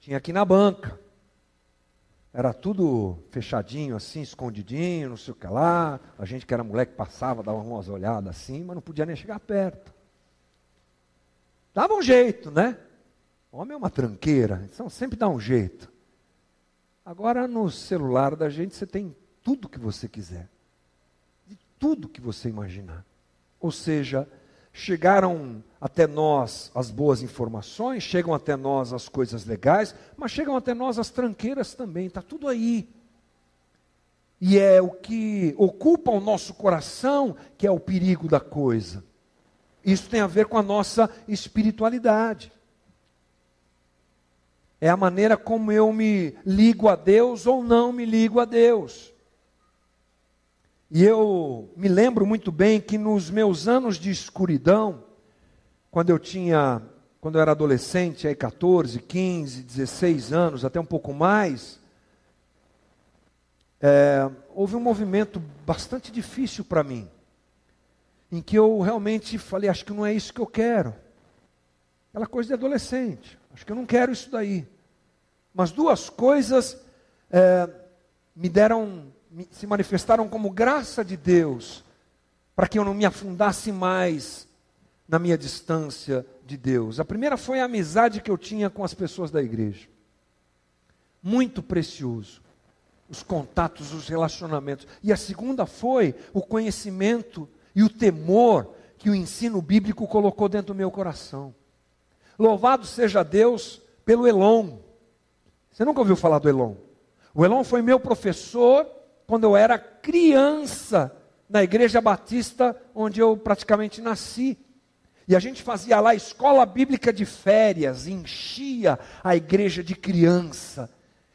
Speaker 1: tinha aqui na banca. Era tudo fechadinho, assim, escondidinho, não sei o que lá. A gente que era moleque passava, dava umas olhadas assim, mas não podia nem chegar perto. Dava um jeito, né? Homem é uma tranqueira, então sempre dá um jeito. Agora no celular da gente você tem tudo que você quiser. De tudo que você imaginar. Ou seja, chegaram até nós as boas informações, chegam até nós as coisas legais, mas chegam até nós as tranqueiras também, está tudo aí. e é o que ocupa o nosso coração que é o perigo da coisa. Isso tem a ver com a nossa espiritualidade. É a maneira como eu me ligo a Deus ou não me ligo a Deus. E eu me lembro muito bem que nos meus anos de escuridão, quando eu tinha, quando eu era adolescente, aí 14, 15, 16 anos, até um pouco mais, é, houve um movimento bastante difícil para mim, em que eu realmente falei, acho que não é isso que eu quero. Aquela coisa de adolescente, acho que eu não quero isso daí. Mas duas coisas é, me deram, se manifestaram como graça de Deus, para que eu não me afundasse mais na minha distância de Deus. A primeira foi a amizade que eu tinha com as pessoas da igreja. Muito precioso os contatos, os relacionamentos. E a segunda foi o conhecimento e o temor que o ensino bíblico colocou dentro do meu coração. Louvado seja Deus pelo Elon. Você nunca ouviu falar do Elon? O Elon foi meu professor quando eu era criança na igreja batista onde eu praticamente nasci. E a gente fazia lá escola bíblica de férias, enchia a igreja de criança.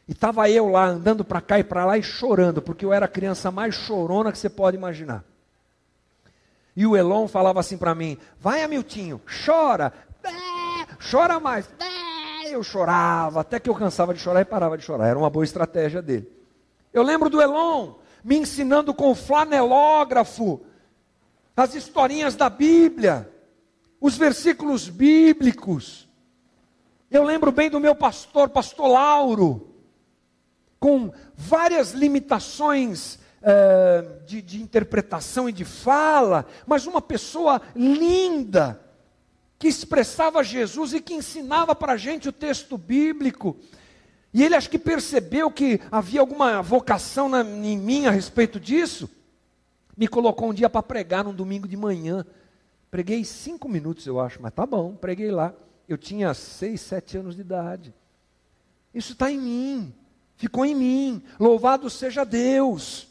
Speaker 1: E estava eu lá andando para cá e para lá e chorando, porque eu era a criança mais chorona que você pode imaginar. E o Elon falava assim para mim: Vai, Amiltinho, chora, chora mais. Eu chorava, até que eu cansava de chorar e parava de chorar. Era uma boa estratégia dele. Eu lembro do Elon me ensinando com o flanelógrafo as historinhas da Bíblia, os versículos bíblicos. Eu lembro bem do meu pastor, pastor Lauro com várias limitações uh, de, de interpretação e de fala, mas uma pessoa linda, que expressava Jesus e que ensinava para a gente o texto bíblico. E ele acho que percebeu que havia alguma vocação na, em mim a respeito disso. Me colocou um dia para pregar num domingo de manhã. Preguei cinco minutos, eu acho, mas tá bom, preguei lá. Eu tinha seis, sete anos de idade. Isso está em mim ficou em mim. Louvado seja Deus,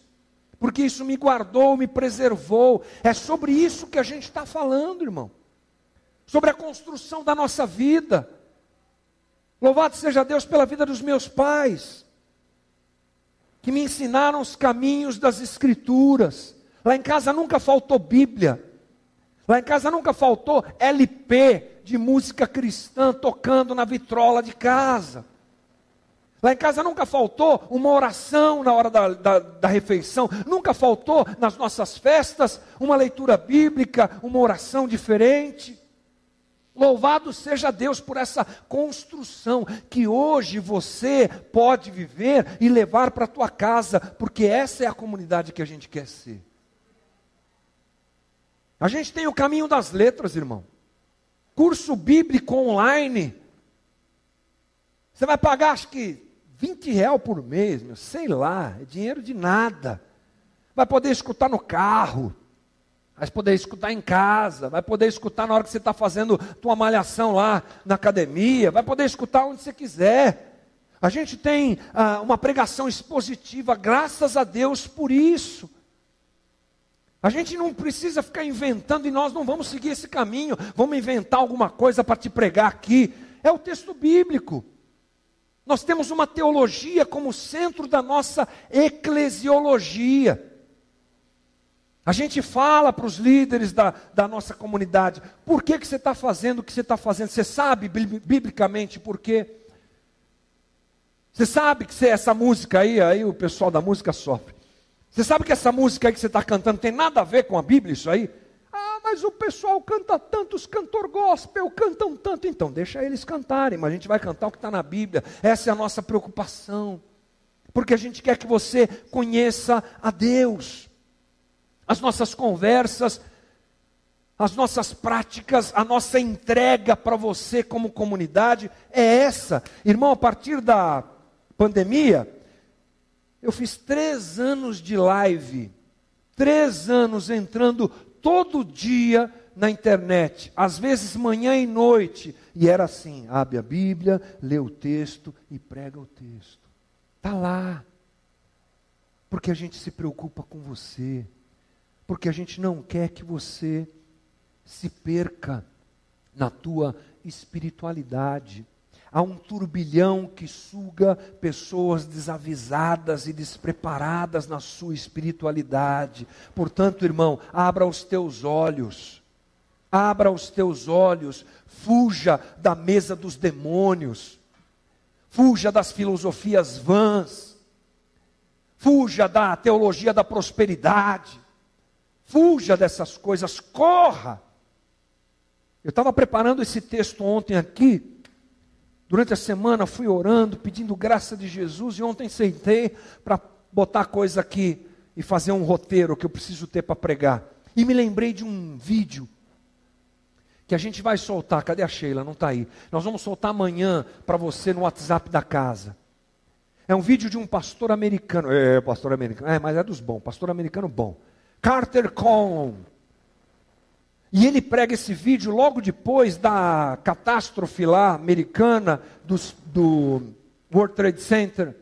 Speaker 1: porque isso me guardou, me preservou. É sobre isso que a gente está falando, irmão. Sobre a construção da nossa vida. Louvado seja Deus pela vida dos meus pais, que me ensinaram os caminhos das Escrituras. Lá em casa nunca faltou Bíblia. Lá em casa nunca faltou LP de música cristã tocando na vitrola de casa. Lá em casa nunca faltou uma oração na hora da, da, da, refeição, nunca faltou nas nossas festas uma leitura bíblica, uma oração diferente. Louvado seja Deus por essa construção que hoje você pode viver e levar para a tua casa, porque essa é a comunidade que a gente quer ser. A gente tem o caminho das letras, irmão. Curso bíblico online. Você vai pagar, acho que 20 real por mês, meu, sei lá, é dinheiro de nada. Vai poder escutar no carro, vai poder escutar em casa, vai poder escutar na hora que você está fazendo tua malhação lá na academia, vai poder escutar onde você quiser. A gente tem ah, uma pregação expositiva, graças a Deus por isso. A gente não precisa ficar inventando e nós não vamos seguir esse caminho, vamos inventar alguma coisa para te pregar aqui. É o texto bíblico. Nós temos uma teologia como centro da nossa eclesiologia. A gente fala para os líderes da, da nossa comunidade, por que, que você está fazendo o que você está fazendo? Você sabe biblicamente por quê? Você sabe que você, essa música aí, aí o pessoal da música sofre. Você sabe que essa música aí que você está cantando tem nada a ver com a Bíblia, isso aí? mas o pessoal canta tanto, os cantor gospel cantam tanto. Então, deixa eles cantarem, mas a gente vai cantar o que está na Bíblia. Essa é a nossa preocupação. Porque a gente quer que você conheça a Deus. As nossas conversas, as nossas práticas, a nossa entrega para você como comunidade é essa. Irmão, a partir da pandemia, eu fiz três anos de live, três anos entrando todo dia na internet, às vezes manhã e noite, e era assim: abre a Bíblia, lê o texto e prega o texto. Está lá. porque a gente se preocupa com você, porque a gente não quer que você se perca na tua espiritualidade. Há um turbilhão que suga pessoas desavisadas e despreparadas na sua espiritualidade. Portanto, irmão, abra os teus olhos. Abra os teus olhos, fuja da mesa dos demônios, fuja das filosofias vãs, fuja da teologia da prosperidade, fuja dessas coisas, corra. Eu estava preparando esse texto ontem aqui, Durante a semana fui orando, pedindo graça de Jesus, e ontem sentei para botar coisa aqui e fazer um roteiro que eu preciso ter para pregar. E me lembrei de um vídeo que a gente vai soltar. Cadê a Sheila? Não está aí. Nós vamos soltar amanhã para você no WhatsApp da casa. É um vídeo de um pastor americano. É, pastor americano. É, mas é dos bons. Pastor americano bom. Carter Conlon. E ele prega esse vídeo logo depois da catástrofe lá americana dos, do World Trade Center.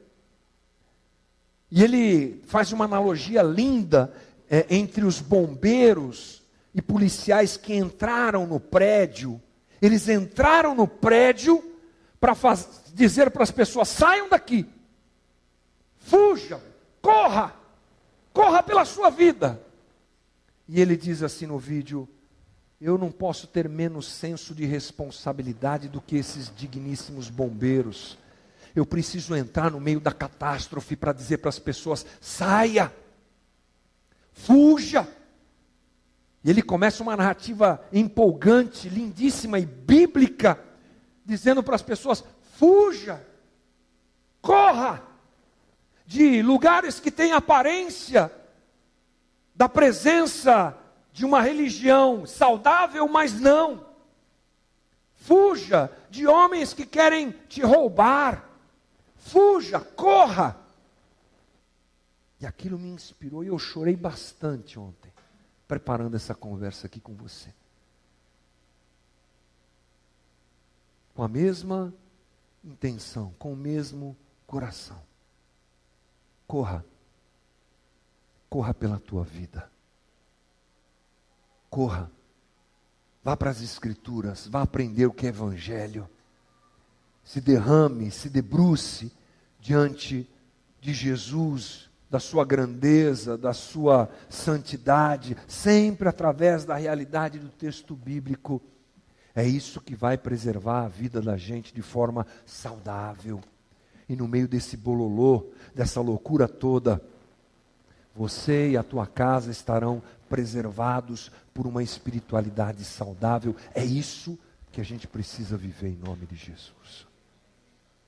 Speaker 1: E ele faz uma analogia linda é, entre os bombeiros e policiais que entraram no prédio. Eles entraram no prédio para dizer para as pessoas: saiam daqui, fujam, corra, corra pela sua vida. E ele diz assim no vídeo: eu não posso ter menos senso de responsabilidade do que esses digníssimos bombeiros. Eu preciso entrar no meio da catástrofe para dizer para as pessoas: saia, fuja. E ele começa uma narrativa empolgante, lindíssima e bíblica, dizendo para as pessoas: fuja, corra de lugares que têm aparência da presença de uma religião saudável, mas não. Fuja de homens que querem te roubar. Fuja, corra. E aquilo me inspirou e eu chorei bastante ontem, preparando essa conversa aqui com você. Com a mesma intenção, com o mesmo coração. Corra. Corra pela tua vida corra. Vá para as Escrituras, vá aprender o que é Evangelho. Se derrame, se debruce diante de Jesus, da sua grandeza, da sua santidade, sempre através da realidade do texto bíblico. É isso que vai preservar a vida da gente de forma saudável. E no meio desse bololô, dessa loucura toda, você e a tua casa estarão preservados por uma espiritualidade saudável. É isso que a gente precisa viver em nome de Jesus.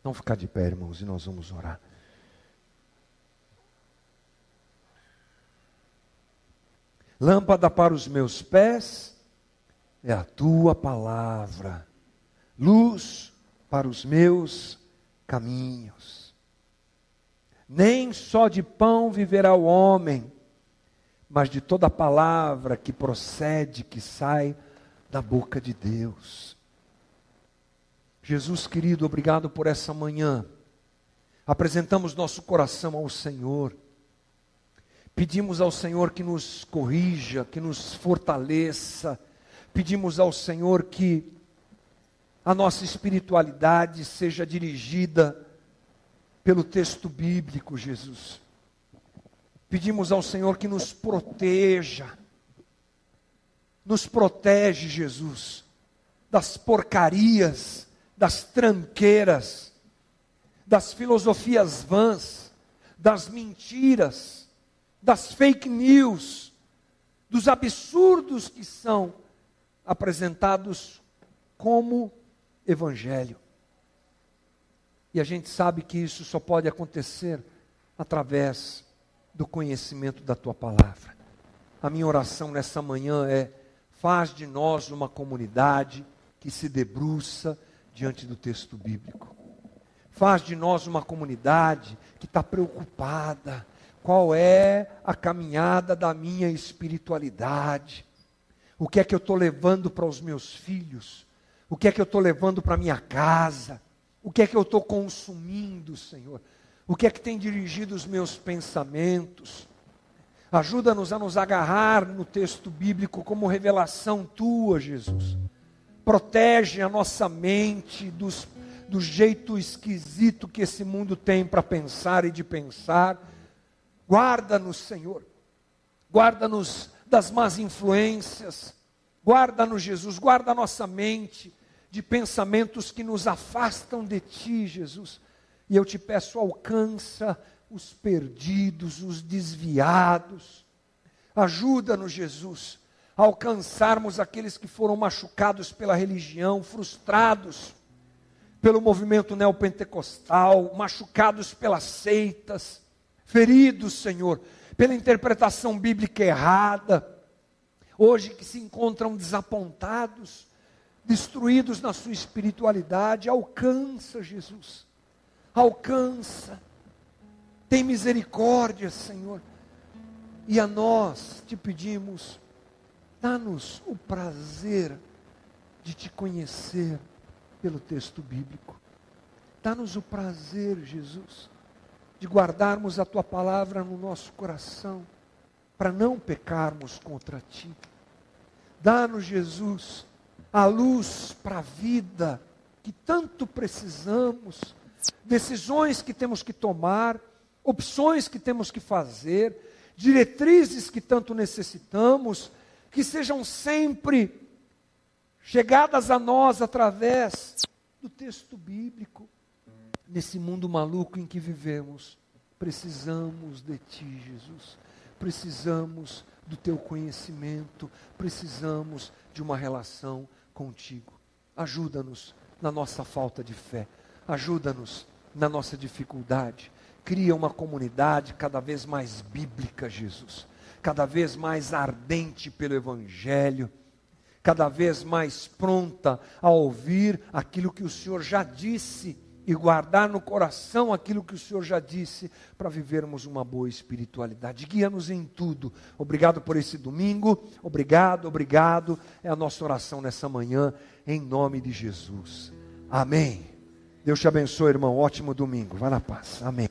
Speaker 1: Vamos ficar de pé, irmãos, e nós vamos orar. Lâmpada para os meus pés é a tua palavra, luz para os meus caminhos. Nem só de pão viverá o homem, mas de toda palavra que procede, que sai da boca de Deus. Jesus querido, obrigado por essa manhã. Apresentamos nosso coração ao Senhor. Pedimos ao Senhor que nos corrija, que nos fortaleça. Pedimos ao Senhor que a nossa espiritualidade seja dirigida pelo texto bíblico, Jesus. Pedimos ao Senhor que nos proteja. Nos protege, Jesus, das porcarias, das tranqueiras, das filosofias vãs, das mentiras, das fake news, dos absurdos que são apresentados como evangelho. E a gente sabe que isso só pode acontecer através do conhecimento da tua palavra. A minha oração nessa manhã é: faz de nós uma comunidade que se debruça diante do texto bíblico. Faz de nós uma comunidade que está preocupada. Qual é a caminhada da minha espiritualidade? O que é que eu estou levando para os meus filhos? O que é que eu estou levando para minha casa? O que é que eu estou consumindo, Senhor? O que é que tem dirigido os meus pensamentos? Ajuda-nos a nos agarrar no texto bíblico como revelação tua, Jesus. Protege a nossa mente dos, do jeito esquisito que esse mundo tem para pensar e de pensar. Guarda-nos, Senhor. Guarda-nos das más influências. Guarda-nos, Jesus. Guarda a nossa mente de pensamentos que nos afastam de Ti, Jesus. E eu te peço, alcança os perdidos, os desviados. Ajuda-nos, Jesus, a alcançarmos aqueles que foram machucados pela religião, frustrados pelo movimento neopentecostal, machucados pelas seitas, feridos, Senhor, pela interpretação bíblica errada, hoje que se encontram desapontados, destruídos na sua espiritualidade, alcança, Jesus, alcança tem misericórdia, Senhor. E a nós te pedimos, dá-nos o prazer de te conhecer pelo texto bíblico. Dá-nos o prazer, Jesus, de guardarmos a tua palavra no nosso coração, para não pecarmos contra ti. Dá-nos, Jesus, a luz para a vida que tanto precisamos, decisões que temos que tomar opções que temos que fazer, diretrizes que tanto necessitamos, que sejam sempre chegadas a nós através do texto bíblico. Nesse mundo maluco em que vivemos, precisamos de Ti, Jesus. Precisamos do Teu conhecimento, precisamos de uma relação contigo. Ajuda-nos na nossa falta de fé, ajuda-nos na nossa dificuldade, cria uma comunidade cada vez mais bíblica, Jesus, cada vez mais ardente pelo Evangelho, cada vez mais pronta a ouvir aquilo que o Senhor já disse e guardar no coração aquilo que o Senhor já disse para vivermos uma boa espiritualidade. Guia-nos em tudo. Obrigado por esse domingo. Obrigado, obrigado. É a nossa oração nessa manhã, em nome de Jesus. Amém. Deus te abençoe, irmão. Ótimo domingo. Vá na paz. Amém.